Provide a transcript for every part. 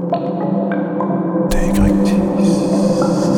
Inside my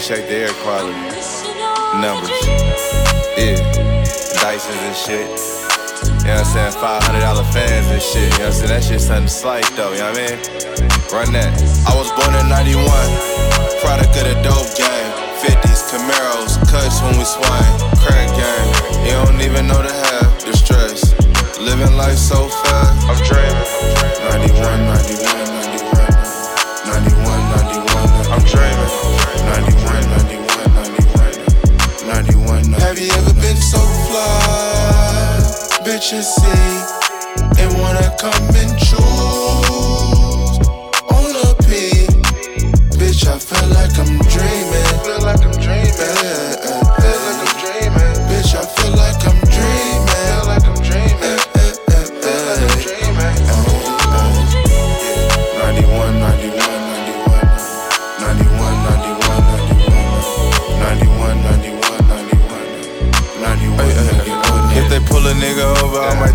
check the air quality. Numbers. Yeah. Dysons and shit. You know what I'm saying? $500 fans and shit. You know what I'm saying? That shit something slight though, you know what I mean? Run that. I was born in 91. Product of the dope game. 50s, Camaros, cuts when we swing. Crack game. You don't even know the half. The stress. Living life so fast. I'm dreaming. 91, 91, 91. 91, 91. I'm dreaming. 91, 91, 91. 91. Have you ever been so fly? Bitches see and wanna come and choose on a P. Bitch, I feel like I'm dreaming.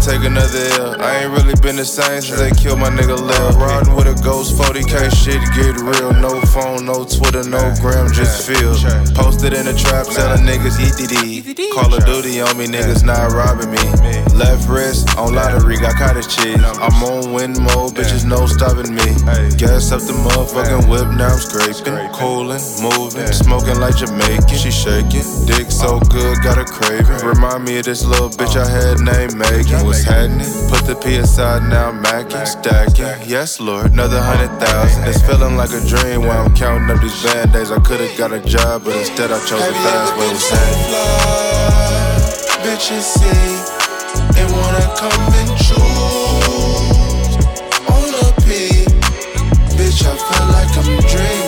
Take another L. I ain't really been the same since they killed my nigga Lil. Riding with a ghost, 40k shit get real. No phone, no Twitter, no gram, just feel. Posted in the trap, telling niggas EDD. Call of Duty on me, niggas not robbing me. Left wrist on lottery, got cottage cheese. I'm on win mode, bitches no stopping me. Gas up the motherfucking whip, now I'm scraping. Cooling, moving, smoking like Jamaican. She shaking, dick so good, got a craving. Remind me of this little bitch I had named Megan. What's happening? Put the P aside, now I'm macking, stacking. Yes, Lord, another hundred thousand. It's feeling like a dream while I'm counting up these band days. I could've got a job, but instead I chose the fast way to say. Bitches see and wanna come and choose on a P. Bitch, I feel like I'm dreaming.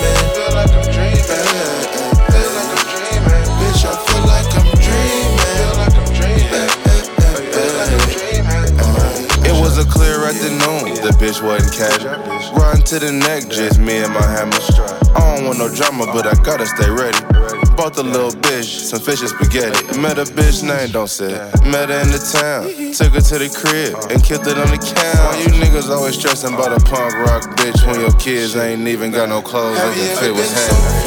Wasn't casual. Riding to the neck, just me and my hammer. I don't want no drama, but I gotta stay ready. Bought the little bitch some fish and spaghetti. Met a bitch name, don't say. Met her in the town. Took her to the crib and killed it on the count. Why you niggas always stressing about a punk rock bitch when your kids ain't even got no clothes Have that can fit what's happening?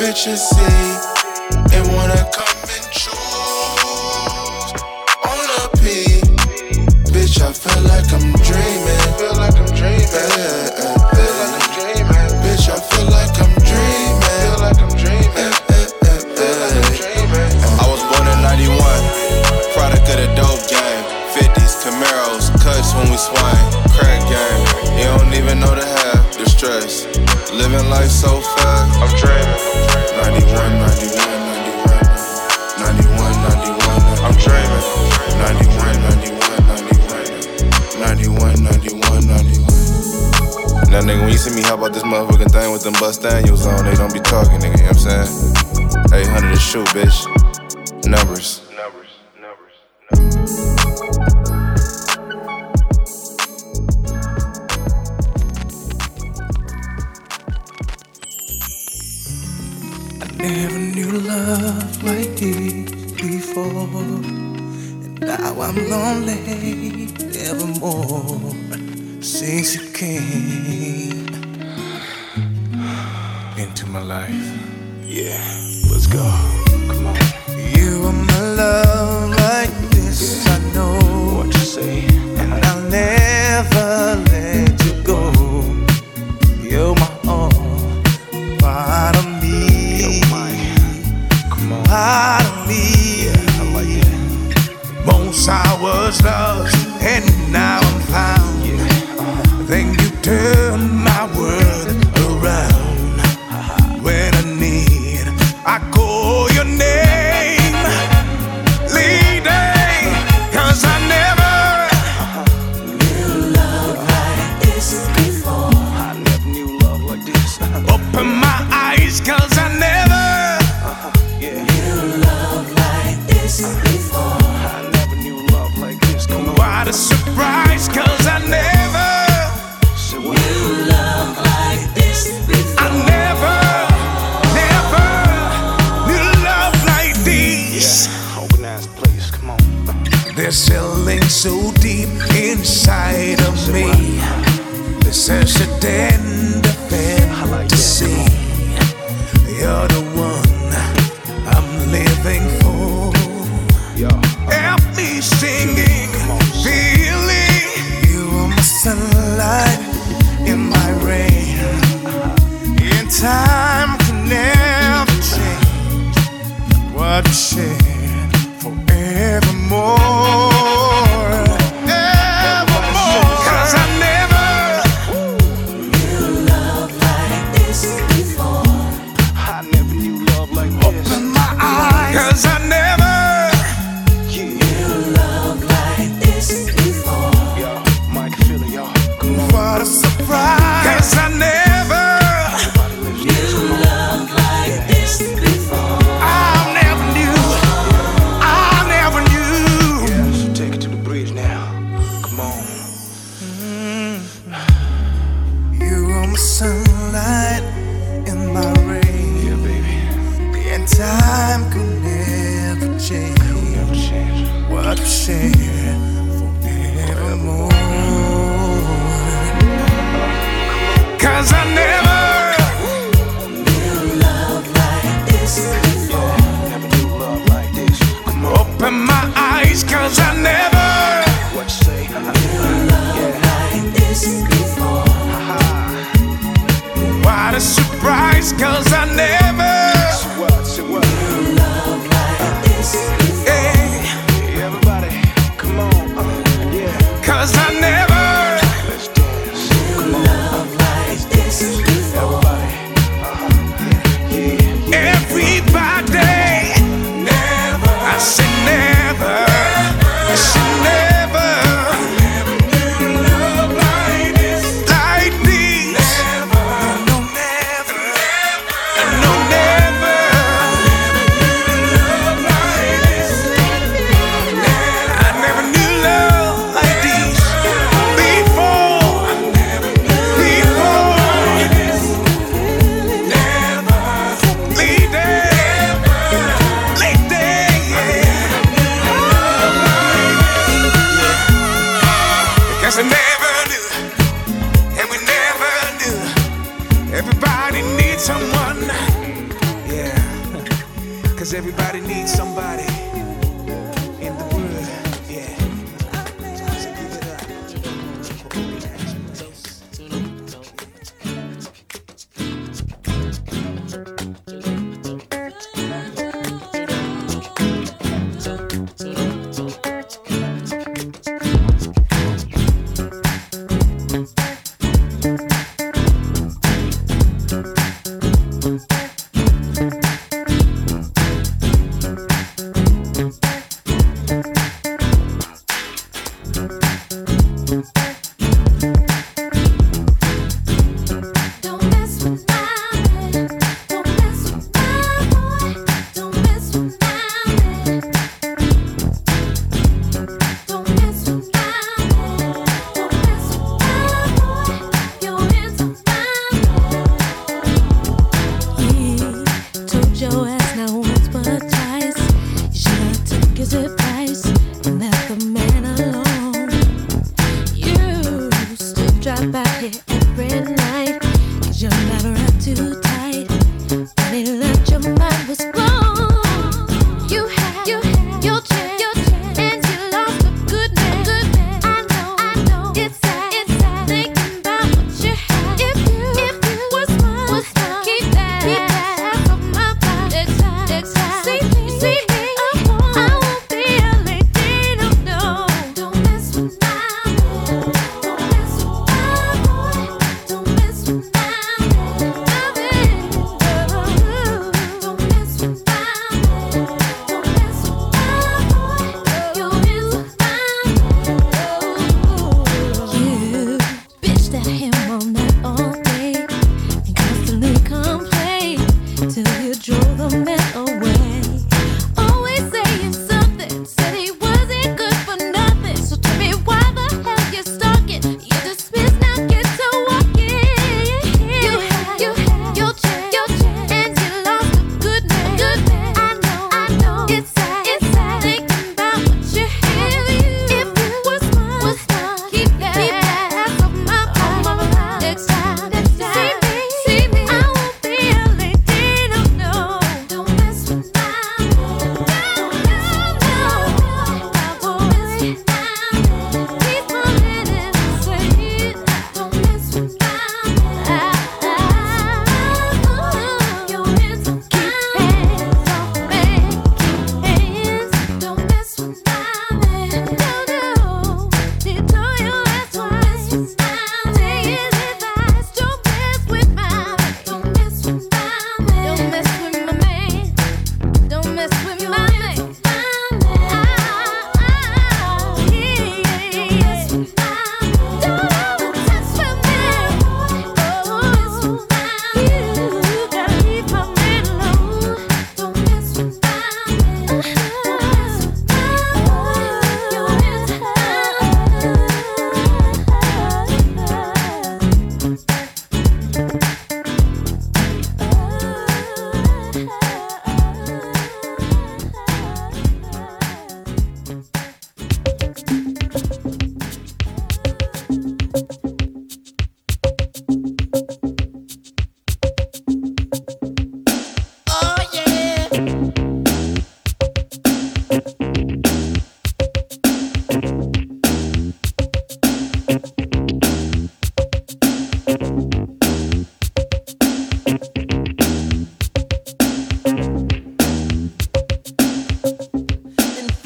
Bitches see and wanna come Bitch, I feel like I'm dreaming. Feel like I'm dreaming. Feel like I'm dreaming. Bitch, I feel like I'm dreaming. Feel like I'm dreaming. Feel like I'm dreaming. I was born in 91. Product of the dope game. 50s, Camaros, cuts when we swing. Crack game. You don't even know the half. The stress. Living life so fast. I'm dreaming. 91, 91, 91. Now, nigga, when you see me hop out this motherfucking thing with them bust Daniels on, they don't be talking, nigga, you know what I'm saying? 800 to shoot, bitch. Numbers. Numbers, numbers, Never knew love like this before. And now I'm lonely evermore since you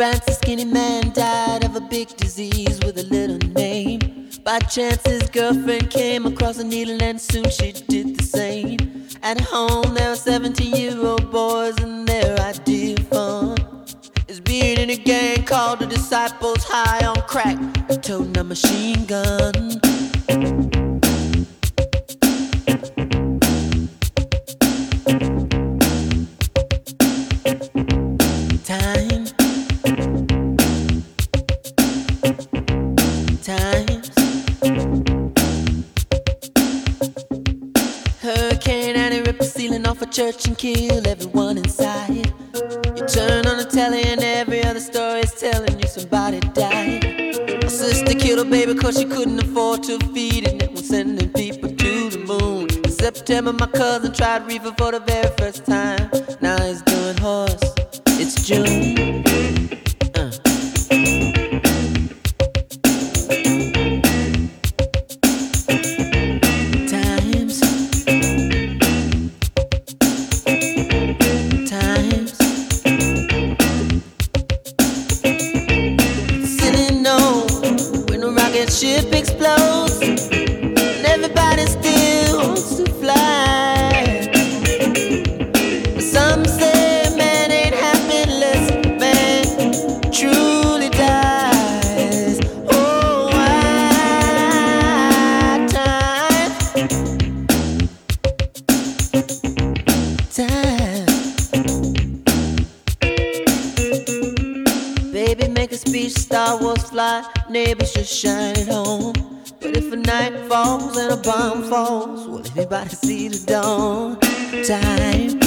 France a, skinny man died of a big disease with a little name. By chance, his girlfriend came across a needle, and soon she did the same. At home, there are 17 year old boys, and their idea of fun is being in a gang called the Disciples High on Crack, toting a machine gun. church and kill everyone inside. You turn on the telly and every other story is telling you somebody died. My sister killed her baby cause she couldn't afford to feed it. And we're sending people to the moon. In September, my cousin tried reefer for the very first time. Now he's doing horse. It's June. time.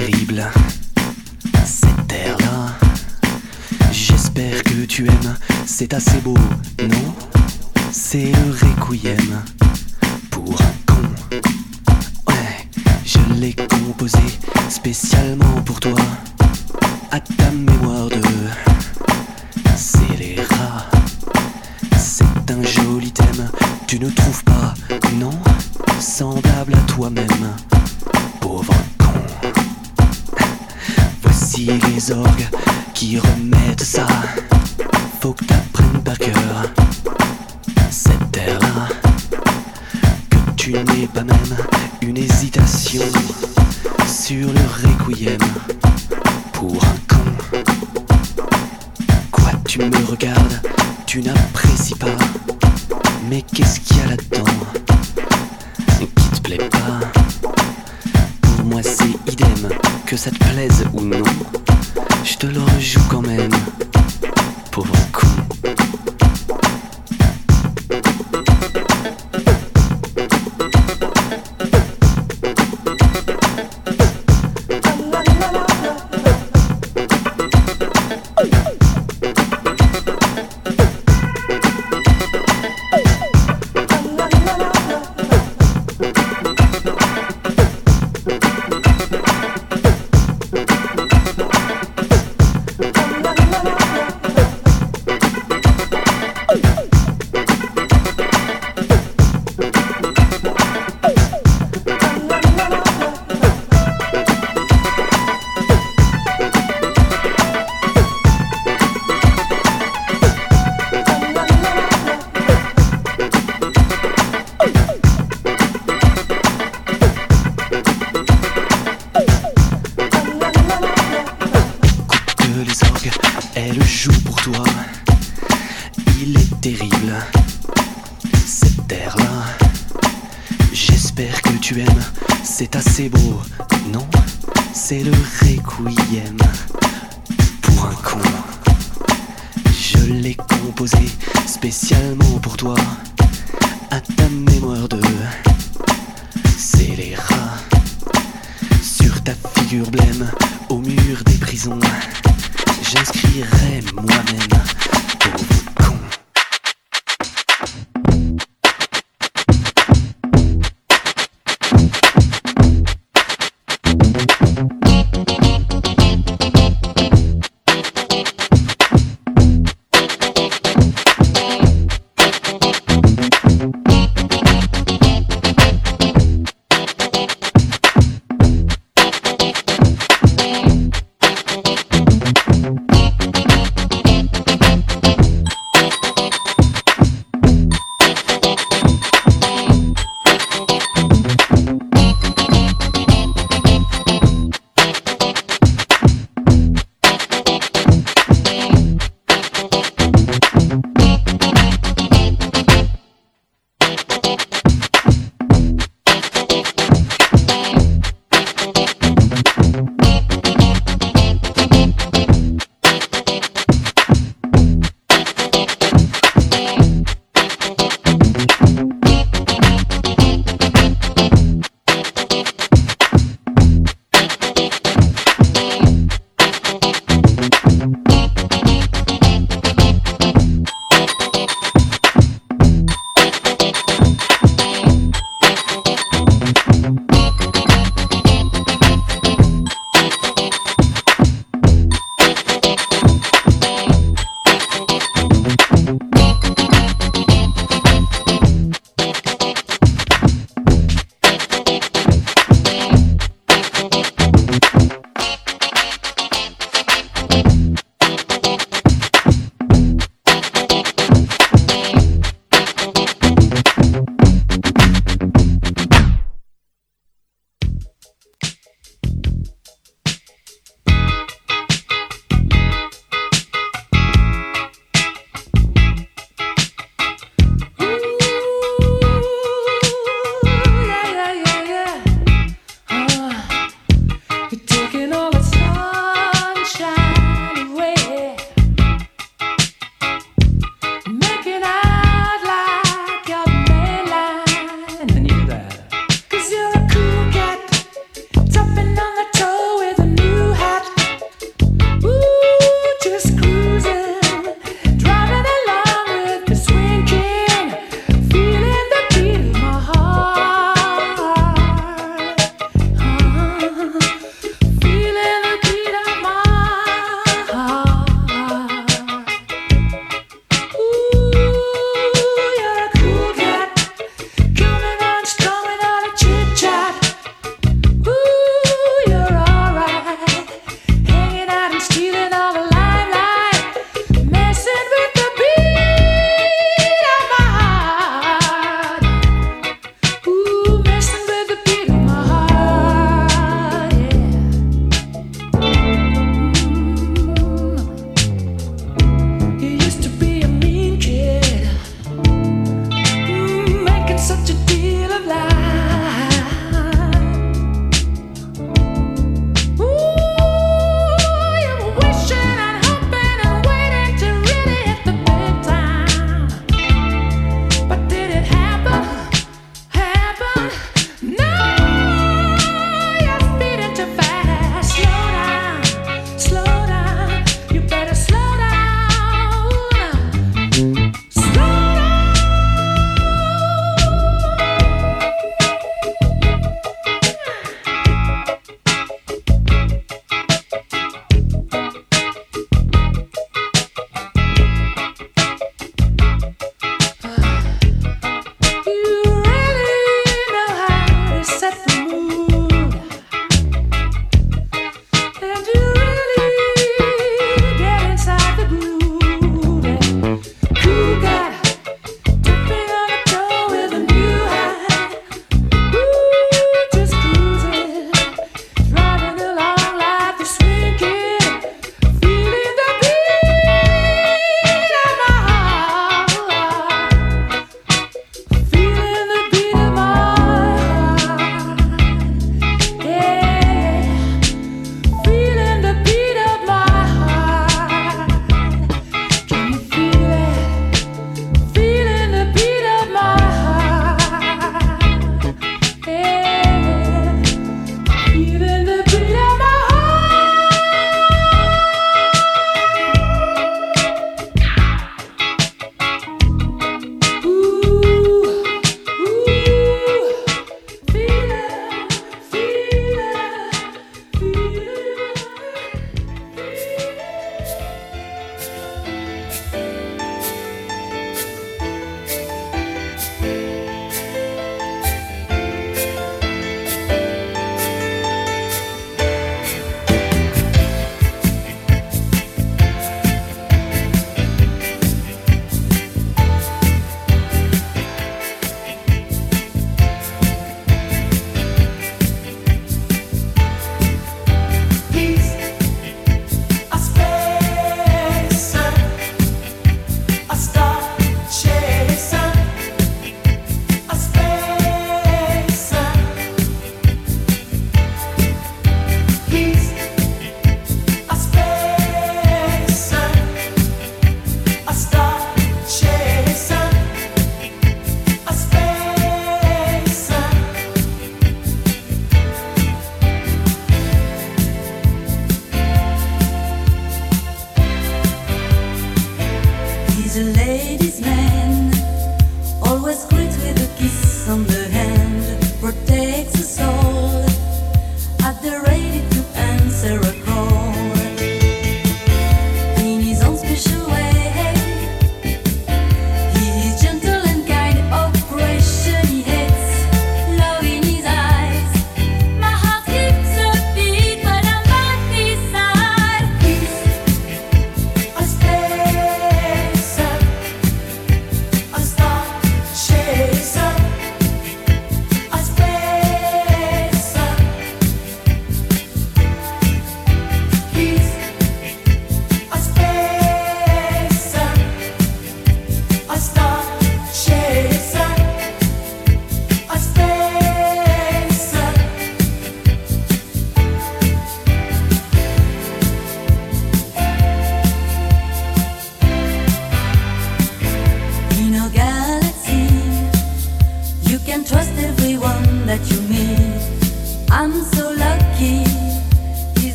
terrible, cette terre-là. J'espère que tu aimes, c'est assez beau, non? C'est le requiem pour un con. Ouais, je l'ai composé spécialement pour toi, à ta mémoire de scélérat. Terrible. Cette terre-là, j'espère que tu aimes. C'est assez beau, non? C'est le requiem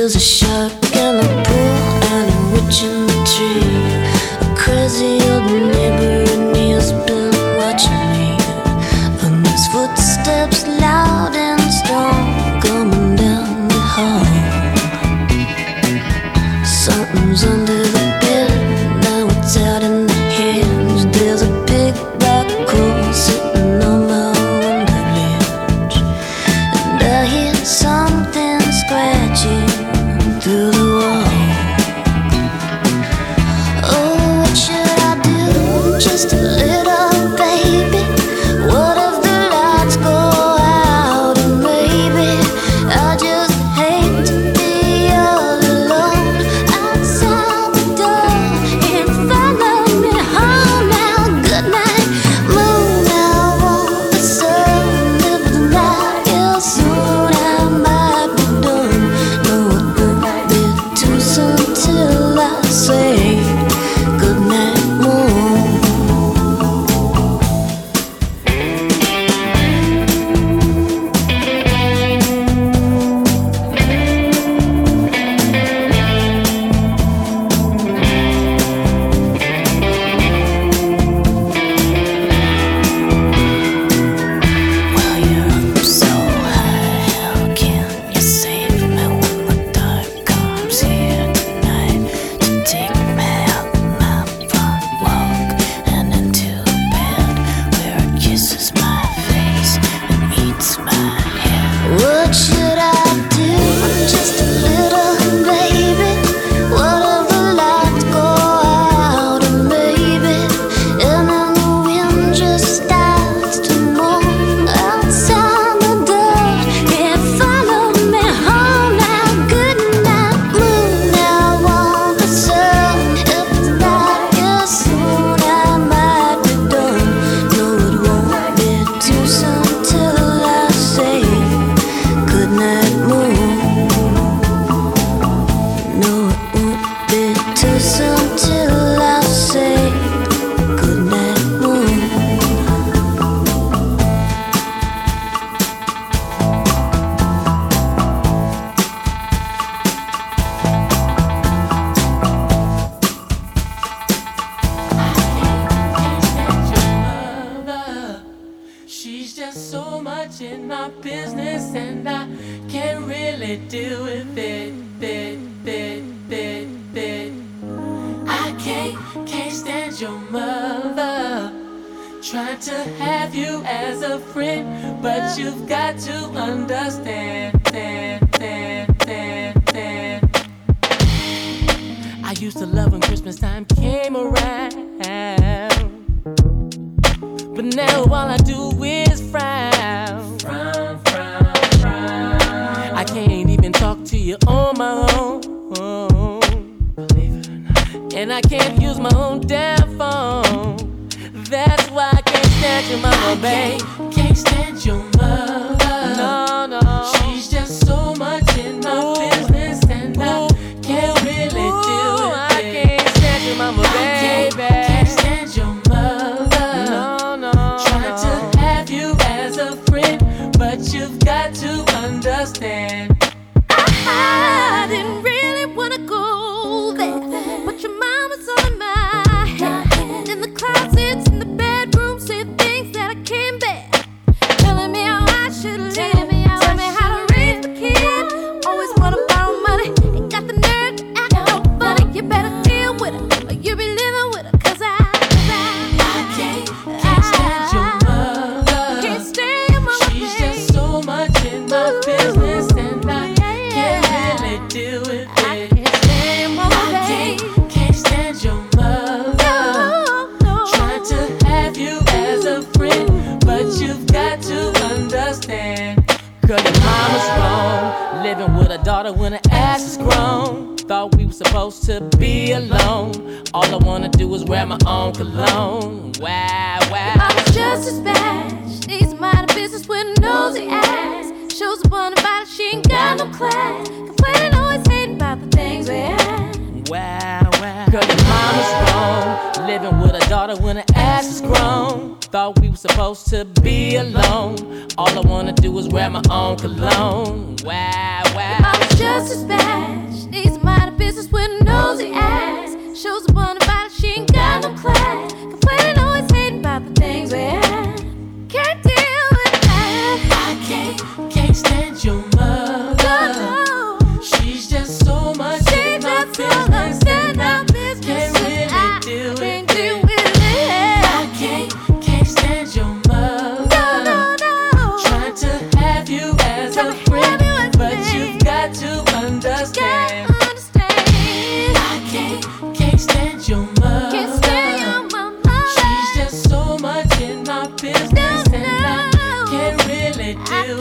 There's a shark in the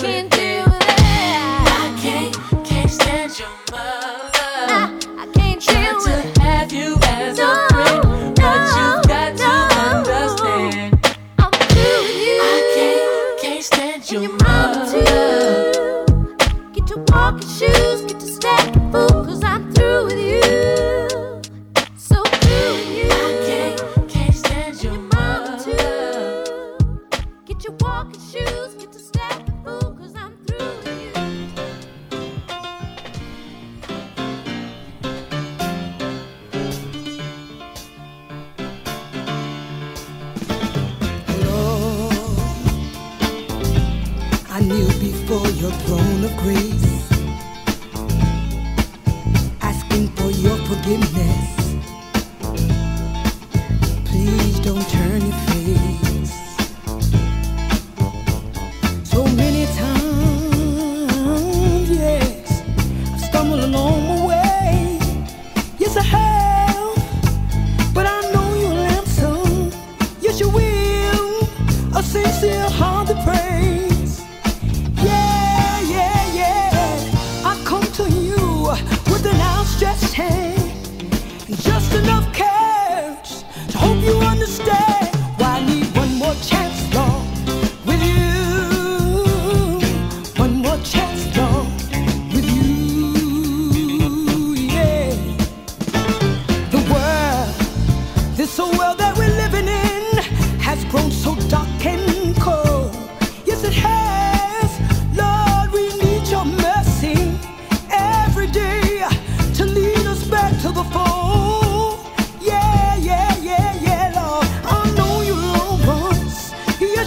can't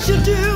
Yes, you do.